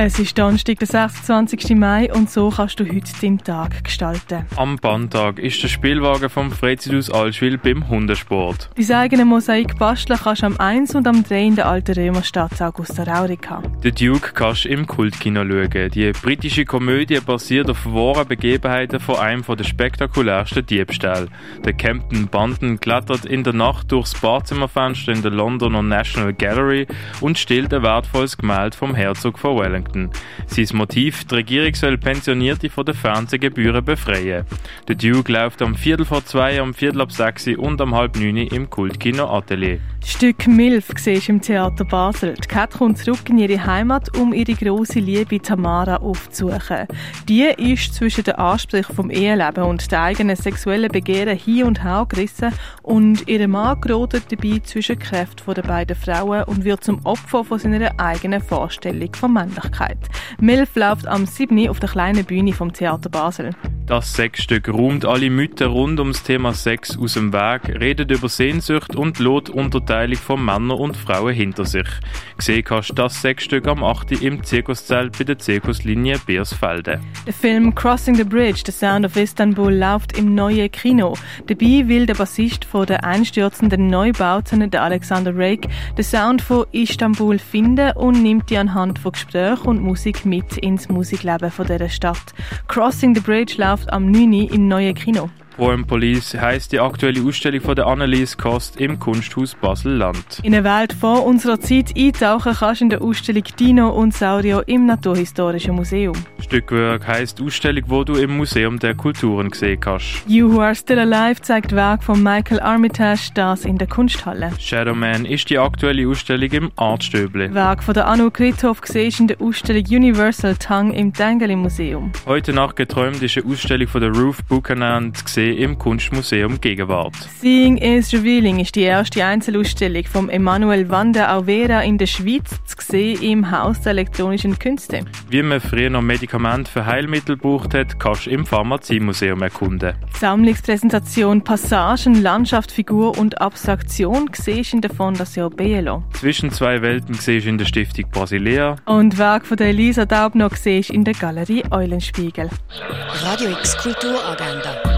Es ist Donnerstag, der 26. Mai und so kannst du heute deinen Tag gestalten. Am Bandtag ist der Spielwagen vom Freizeithaus Allschwil beim Hundesport. Dein eigene Mosaik basteln kannst du am 1 und am 3 in der alten Römerstadt Augusta Raurica. The Duke kannst du im Kultkino schauen. Die britische Komödie basiert auf wahren Begebenheiten von einem der spektakulärsten Diebstähle. Der Captain Banden klettert in der Nacht durchs Badzimmerfenster in der Londoner National Gallery und stiehlt ein wertvolles Gemälde vom Herzog von Wellington. Washington. Sein Motiv, die Regierung soll Pensionierte von den Fernsehgebühren befreien. Der Duke läuft am Viertel vor zwei, am Viertel ab sechs und am halb neun im Kultkino Atelier. Das Stück Milf siehst im Theater Basel. Die Kat kommt zurück in ihre Heimat, um ihre große Liebe Tamara aufzusuchen. Die ist zwischen den Ansprüchen vom Eheleben und den eigenen sexuellen Begehren hin und her gerissen und ihr Mann gerät dabei zwischen Kräften der beiden Frauen und wird zum Opfer von seiner eigenen Vorstellung von Männlichkeit. Milf läuft am 7. auf der kleinen Bühne vom Theater Basel. Das Sexstück räumt alle Mythen rund ums Thema Sex aus dem Weg, redet über Sehnsucht und lädt Unterteilung von Männern und Frauen hinter sich. Gesehen kannst du das Sexstück am 8. im Zirkuszelt bei der Zirkuslinie Beersfelde. Der Film Crossing the Bridge, The Sound of Istanbul, läuft im neuen Kino. Dabei will der Bassist von der einstürzenden Neubauten, der Alexander Rake, den Sound von Istanbul finden und nimmt die anhand von Gesprächen und Musik mit ins Musikleben von dieser Stadt. Crossing the Bridge läuft läuft am 9. im neuen Kino. Poem Police heisst die aktuelle Ausstellung von der Annelies Kost im Kunsthaus Basel-Land. In eine Welt vor unserer Zeit eintauchen kannst du in der Ausstellung Dino und Saurio im Naturhistorischen Museum. Stückwerk heisst Ausstellung, wo du im Museum der Kulturen gesehen kannst. You Who Are Still Alive zeigt Werk von Michael Armitage, das in der Kunsthalle. Shadowman ist die aktuelle Ausstellung im Artstöble. Werk von der Anu Krithoff siehst in der Ausstellung Universal Tongue im Dengeli Museum. Heute Nacht geträumt ist eine Ausstellung von der Ruth Buchanan gesehen im Kunstmuseum Gegenwart. Seeing is Revealing ist die erste Einzelausstellung von Emanuel Wanda Auvera in der Schweiz zu sehen im Haus der elektronischen Künste. Wie man früher noch Medikamente für Heilmittel gebraucht hat, kannst du im Pharmaziemuseum erkunden. Die Sammlungspräsentation Passagen, Landschaft, Figur und Abstraktion siehst in der Fondation Bielo. Zwischen zwei Welten siehst in der Stiftung Basilea. Und Werk von der Elisa Daubner siehst in der Galerie Eulenspiegel. Radio X Kulturagenda.